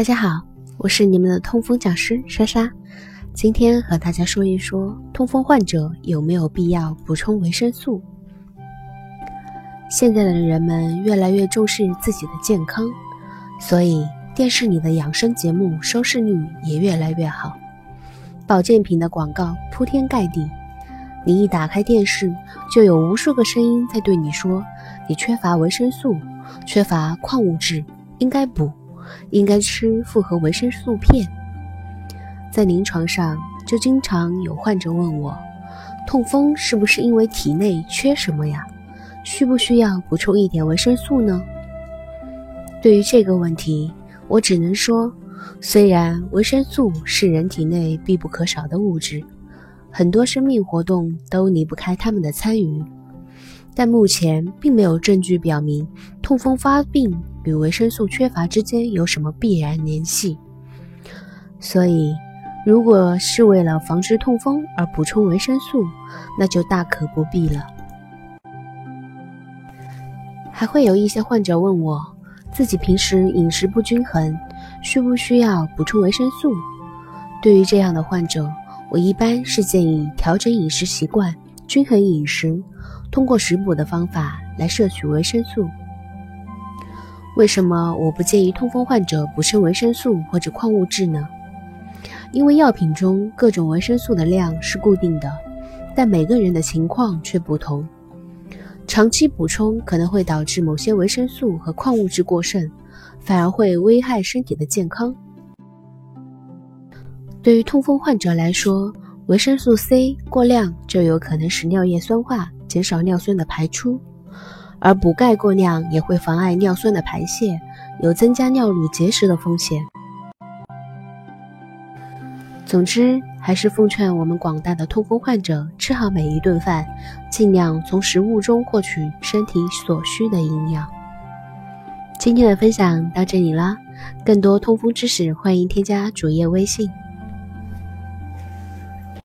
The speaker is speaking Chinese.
大家好，我是你们的痛风讲师莎莎。今天和大家说一说，痛风患者有没有必要补充维生素？现在的人们越来越重视自己的健康，所以电视里的养生节目收视率也越来越好，保健品的广告铺天盖地。你一打开电视，就有无数个声音在对你说：“你缺乏维生素，缺乏矿物质，应该补。”应该吃复合维生素片。在临床上，就经常有患者问我，痛风是不是因为体内缺什么呀？需不需要补充一点维生素呢？对于这个问题，我只能说，虽然维生素是人体内必不可少的物质，很多生命活动都离不开它们的参与。但目前并没有证据表明痛风发病与维生素缺乏之间有什么必然联系，所以如果是为了防治痛风而补充维生素，那就大可不必了。还会有一些患者问我，自己平时饮食不均衡，需不需要补充维生素？对于这样的患者，我一般是建议调整饮食习惯，均衡饮食。通过食补的方法来摄取维生素。为什么我不建议痛风患者补充维生素或者矿物质呢？因为药品中各种维生素的量是固定的，但每个人的情况却不同。长期补充可能会导致某些维生素和矿物质过剩，反而会危害身体的健康。对于痛风患者来说，维生素 C 过量就有可能使尿液酸化。减少尿酸的排出，而补钙过量也会妨碍尿酸的排泄，有增加尿路结石的风险。总之，还是奉劝我们广大的痛风患者吃好每一顿饭，尽量从食物中获取身体所需的营养。今天的分享到这里啦，更多痛风知识，欢迎添加主页微信。